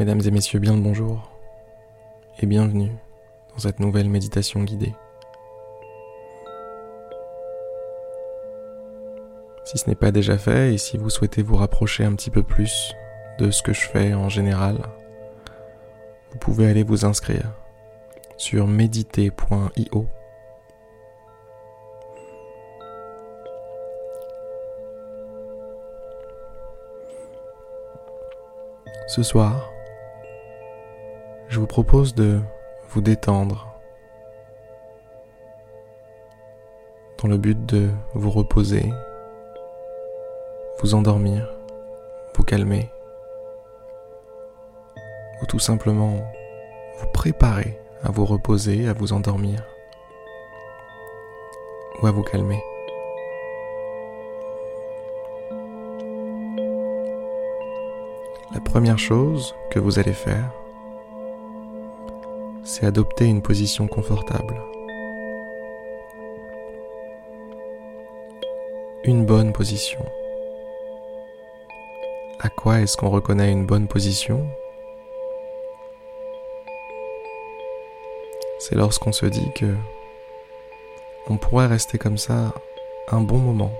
Mesdames et messieurs, bien le bonjour et bienvenue dans cette nouvelle méditation guidée. Si ce n'est pas déjà fait et si vous souhaitez vous rapprocher un petit peu plus de ce que je fais en général, vous pouvez aller vous inscrire sur méditer.io. Ce soir, je vous propose de vous détendre dans le but de vous reposer, vous endormir, vous calmer ou tout simplement vous préparer à vous reposer, à vous endormir ou à vous calmer. La première chose que vous allez faire, c'est adopter une position confortable. Une bonne position. À quoi est-ce qu'on reconnaît une bonne position? C'est lorsqu'on se dit que on pourrait rester comme ça un bon moment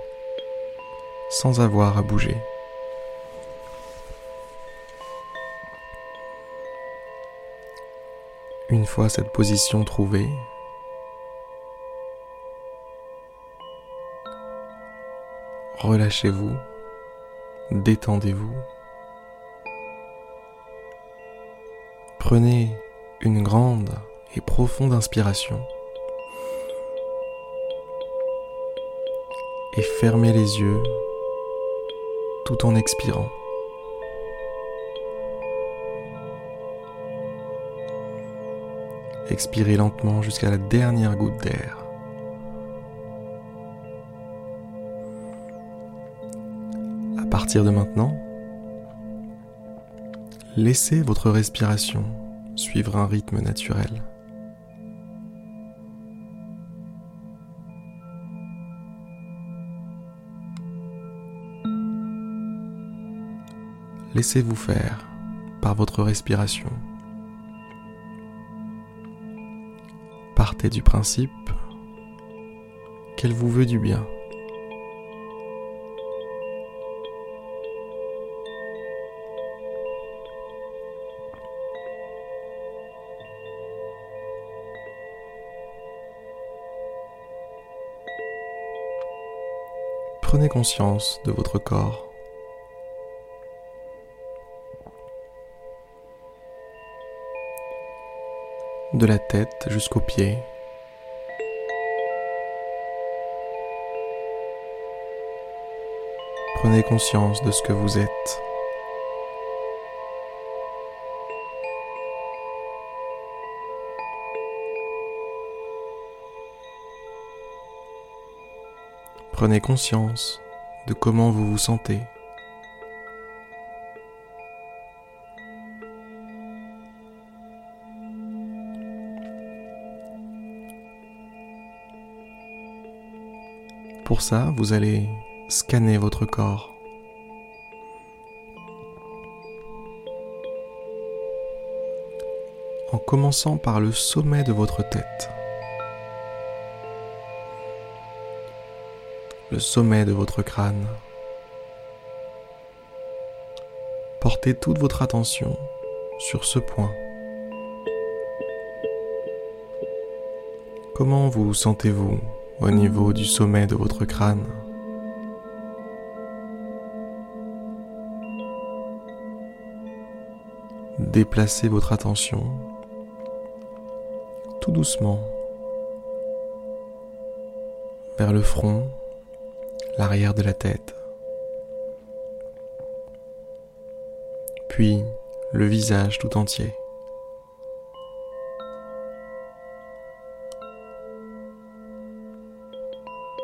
sans avoir à bouger. Une fois cette position trouvée, relâchez-vous, détendez-vous. Prenez une grande et profonde inspiration et fermez les yeux tout en expirant. Expirez lentement jusqu'à la dernière goutte d'air. À partir de maintenant, laissez votre respiration suivre un rythme naturel. Laissez-vous faire par votre respiration. Partez du principe qu'elle vous veut du bien. Prenez conscience de votre corps. de la tête jusqu'aux pieds. Prenez conscience de ce que vous êtes. Prenez conscience de comment vous vous sentez. Pour ça, vous allez scanner votre corps. En commençant par le sommet de votre tête. Le sommet de votre crâne. Portez toute votre attention sur ce point. Comment vous sentez-vous au niveau du sommet de votre crâne? Déplacez votre attention tout doucement vers le front, l'arrière de la tête, puis le visage tout entier.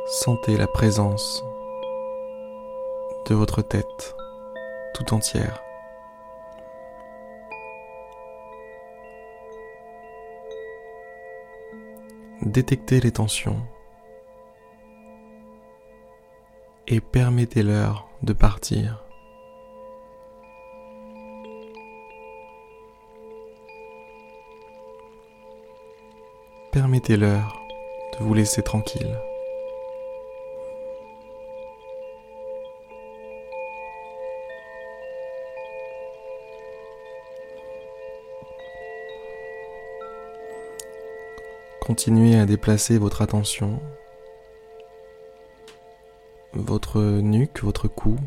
Sentez la présence de votre tête tout entière. détectez les tensions et permettez-leur de partir. Permettez-leur de vous laisser tranquille. Continuez à déplacer votre attention, votre nuque, votre cou.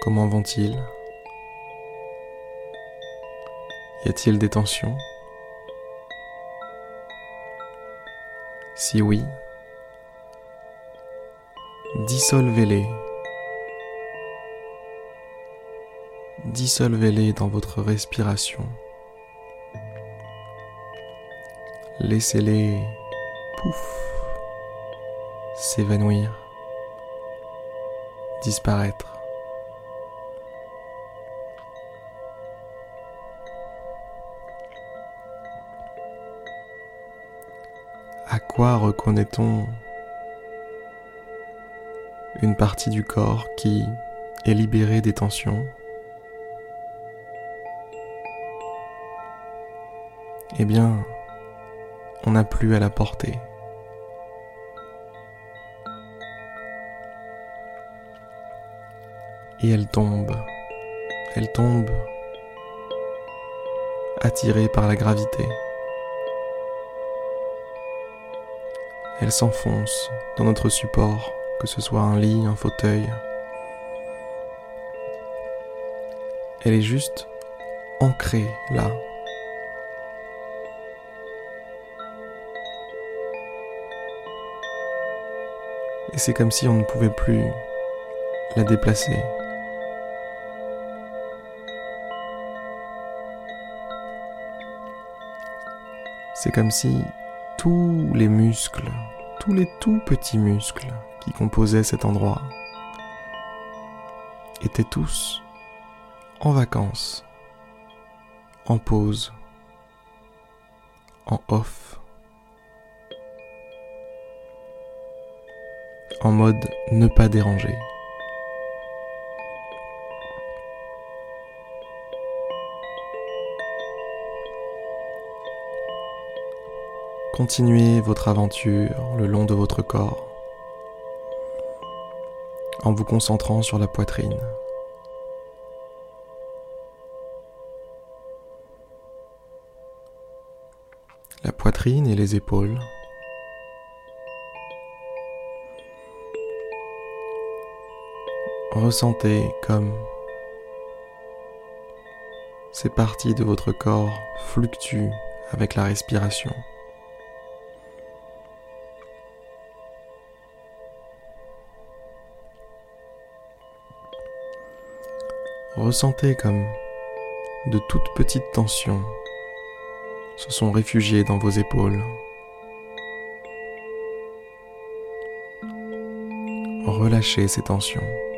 Comment vont-ils Y a-t-il des tensions? Si oui, dissolvez-les. Dissolvez-les dans votre respiration. Laissez-les pouf s'évanouir, disparaître. À quoi reconnaît-on une partie du corps qui est libérée des tensions? Eh bien, on n'a plus à la porter. Et elle tombe, elle tombe, attirée par la gravité. Elle s'enfonce dans notre support, que ce soit un lit, un fauteuil. Elle est juste ancrée là, et c'est comme si on ne pouvait plus la déplacer. C'est comme si tous les muscles, tous les tout petits muscles qui composaient cet endroit étaient tous en vacances, en pause, en off. En mode ne pas déranger. Continuez votre aventure le long de votre corps en vous concentrant sur la poitrine. La poitrine et les épaules. Ressentez comme ces parties de votre corps fluctuent avec la respiration. Ressentez comme de toutes petites tensions se sont réfugiées dans vos épaules. Relâchez ces tensions.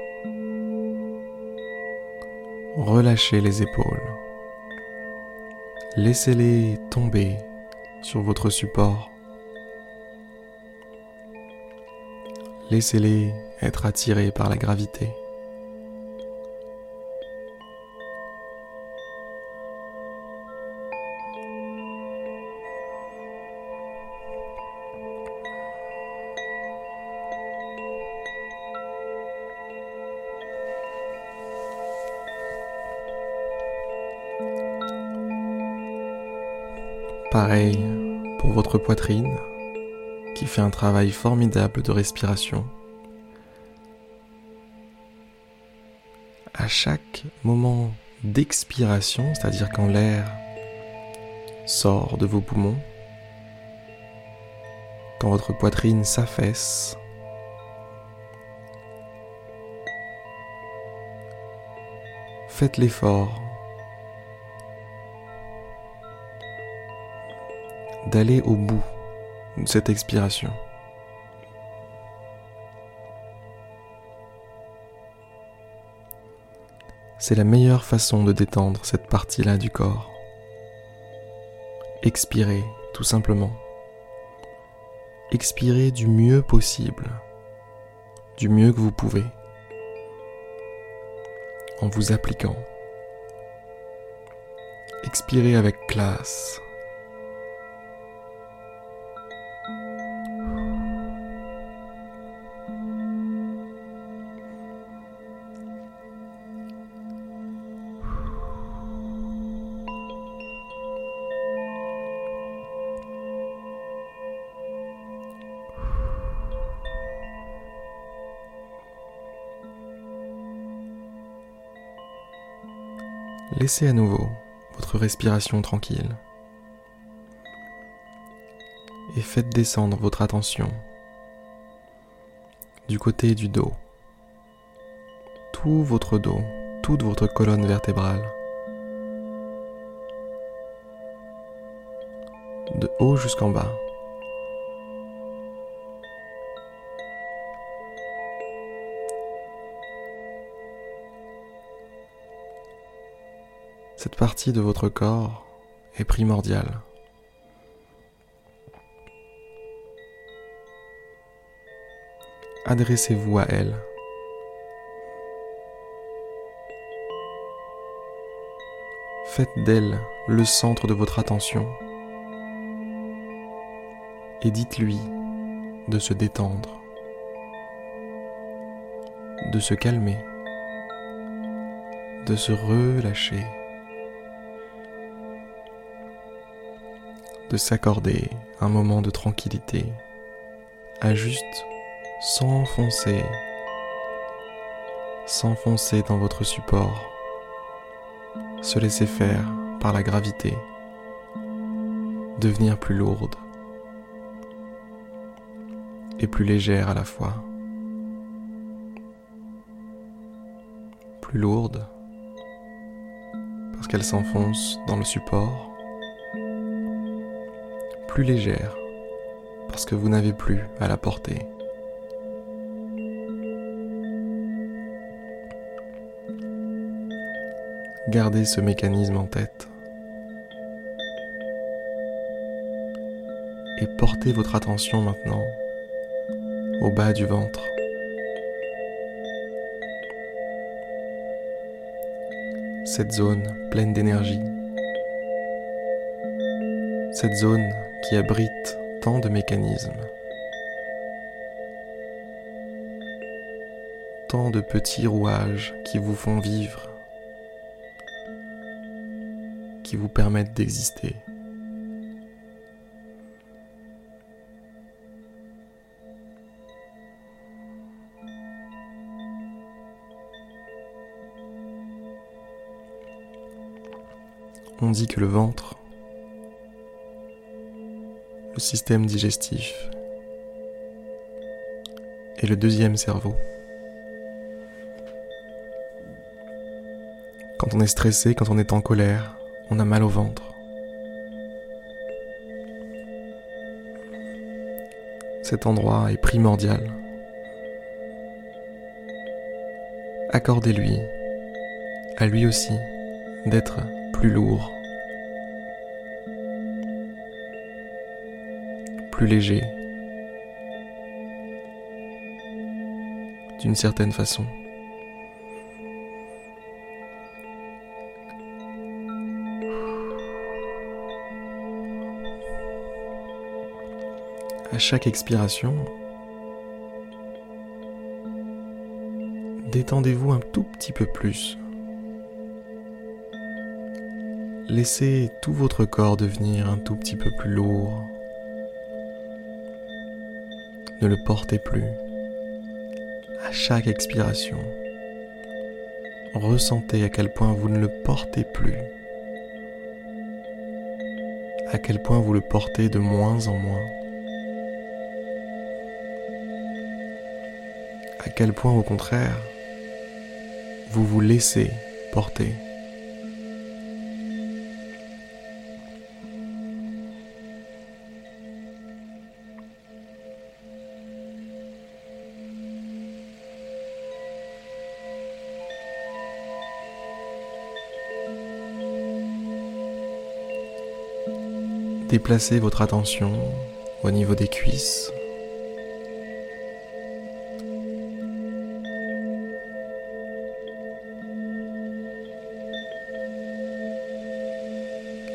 Relâchez les épaules. Laissez-les tomber sur votre support. Laissez-les être attirés par la gravité. Pareil pour votre poitrine qui fait un travail formidable de respiration. À chaque moment d'expiration, c'est-à-dire quand l'air sort de vos poumons, quand votre poitrine s'affaisse, faites l'effort d'aller au bout de cette expiration. C'est la meilleure façon de détendre cette partie-là du corps. Expirez, tout simplement. Expirez du mieux possible, du mieux que vous pouvez, en vous appliquant. Expirez avec classe, Laissez à nouveau votre respiration tranquille. Et faites descendre votre attention du côté du dos, tout votre dos, toute votre colonne vertébrale, de haut jusqu'en bas. Cette partie de votre corps est primordiale. Adressez-vous à elle. Faites d'elle le centre de votre attention et dites-lui de se détendre, de se calmer, de se relâcher. De s'accorder un moment de tranquillité, à juste s'enfoncer, s'enfoncer dans votre support, se laisser faire par la gravité, devenir plus lourde et plus légère à la fois. Plus lourde parce qu'elle s'enfonce dans le support plus légère parce que vous n'avez plus à la porter. Gardez ce mécanisme en tête et portez votre attention maintenant au bas du ventre. Cette zone pleine d'énergie. Cette zone qui abrite tant de mécanismes, tant de petits rouages qui vous font vivre, qui vous permettent d'exister. On dit que le ventre système digestif et le deuxième cerveau. Quand on est stressé, quand on est en colère, on a mal au ventre. Cet endroit est primordial. Accordez-lui, à lui aussi, d'être plus lourd. Plus léger, d'une certaine façon. À chaque expiration, détendez-vous un tout petit peu plus. Laissez tout votre corps devenir un tout petit peu plus lourd, ne le portez plus. À chaque expiration, ressentez à quel point vous ne le portez plus. À quel point vous le portez de moins en moins. À quel point au contraire, vous vous laissez porter. Déplacez votre attention au niveau des cuisses.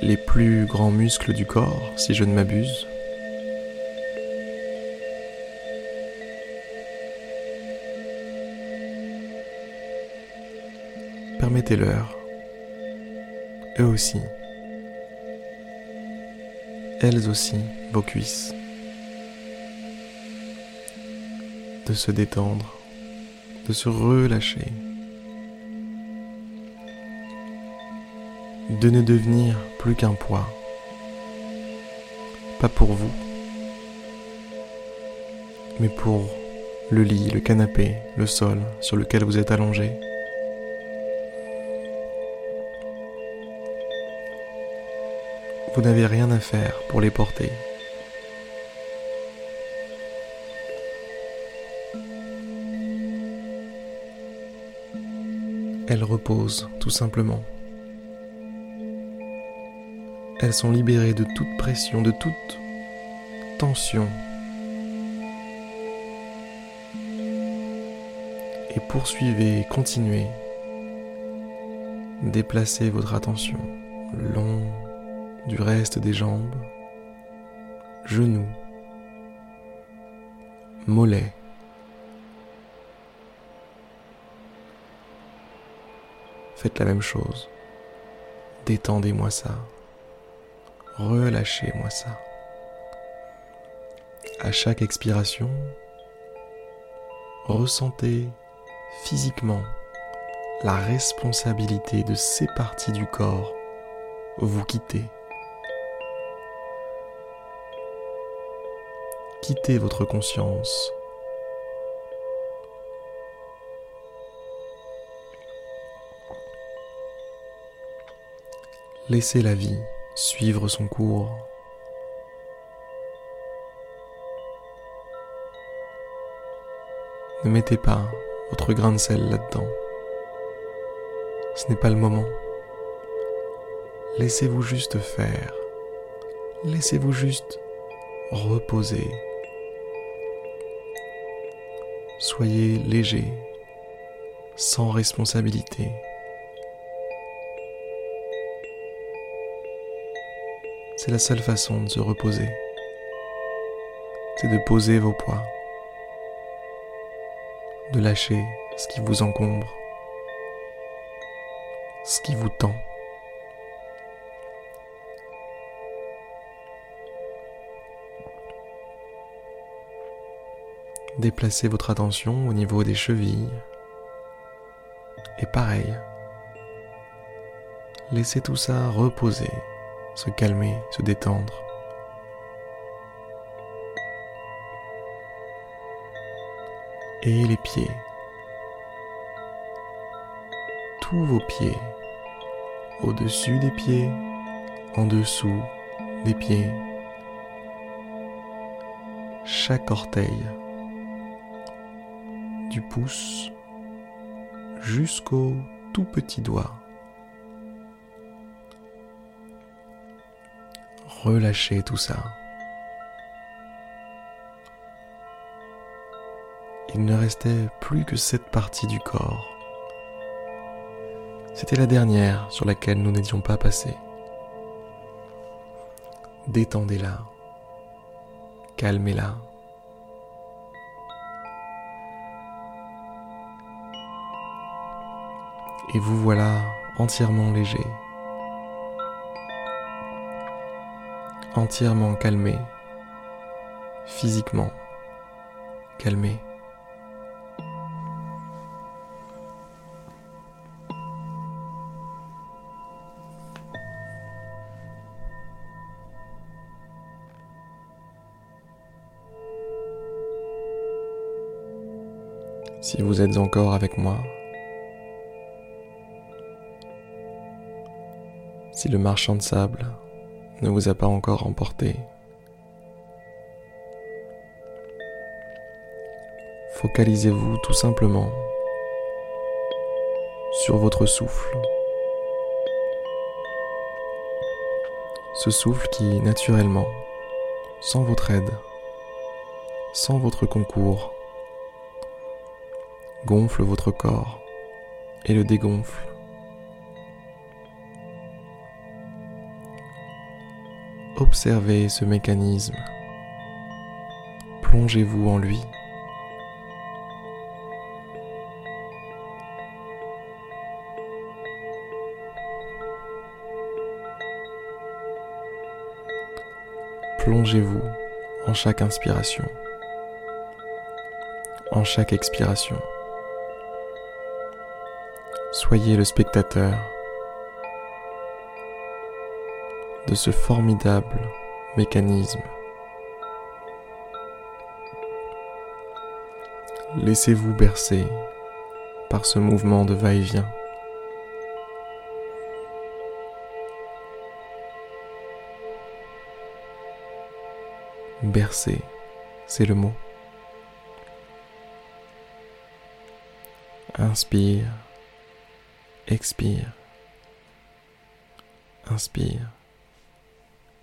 Les plus grands muscles du corps, si je ne m'abuse. Permettez-leur, eux aussi, elles aussi, vos cuisses, de se détendre, de se relâcher. de ne devenir plus qu'un poids. Pas pour vous, mais pour le lit, le canapé, le sol sur lequel vous êtes allongé. Vous n'avez rien à faire pour les porter. Elles reposent tout simplement. Elles sont libérées de toute pression, de toute tension. Et poursuivez, continuez. Déplacez votre attention long du reste des jambes, genoux, mollets. Faites la même chose. Détendez-moi ça. Relâchez-moi ça. À chaque expiration, ressentez physiquement la responsabilité de ces parties du corps vous quitter. Quittez votre conscience. Laissez la vie suivre son cours. Ne mettez pas votre grain de sel là-dedans. Ce n'est pas le moment. Laissez-vous juste faire. Laissez-vous juste reposer. Soyez léger, sans responsabilité. C'est la seule façon de se reposer. C'est de poser vos poids, de lâcher ce qui vous encombre, ce qui vous tend. Déplacez votre attention au niveau des chevilles. Et pareil, laissez tout ça reposer, se calmer, se détendre. Et les pieds. Tous vos pieds. Au-dessus des pieds, en dessous des pieds. Chaque orteil pouce jusqu'au tout petit doigt. Relâchez tout ça. Il ne restait plus que cette partie du corps. C'était la dernière sur laquelle nous n'étions pas passés. Détendez-la. Calmez-la. Et vous voilà entièrement léger, entièrement calmé, physiquement calmé. Si vous êtes encore avec moi, si le marchand de sable ne vous a pas encore emporté. Focalisez-vous tout simplement sur votre souffle. Ce souffle qui, naturellement, sans votre aide, sans votre concours, gonfle votre corps et le dégonfle Observez ce mécanisme. Plongez-vous en lui. Plongez-vous en chaque inspiration, en chaque expiration. Soyez le spectateur de ce formidable mécanisme. Laissez-vous bercer par ce mouvement de va-et-vient. Bercer, c'est le mot. Inspire, expire, inspire,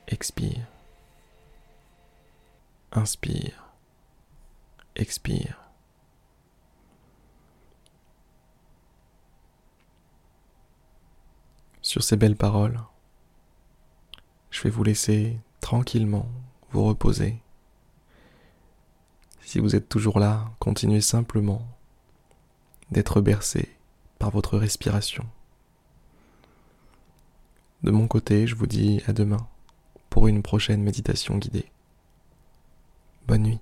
expire, inspire, expire. Sur ces belles paroles, je vais vous laisser tranquillement vous reposer. Si vous êtes toujours là, continuez simplement d'être bercé par votre respiration. De mon côté, je vous dis à demain pour une prochaine méditation guidée. Bonne nuit.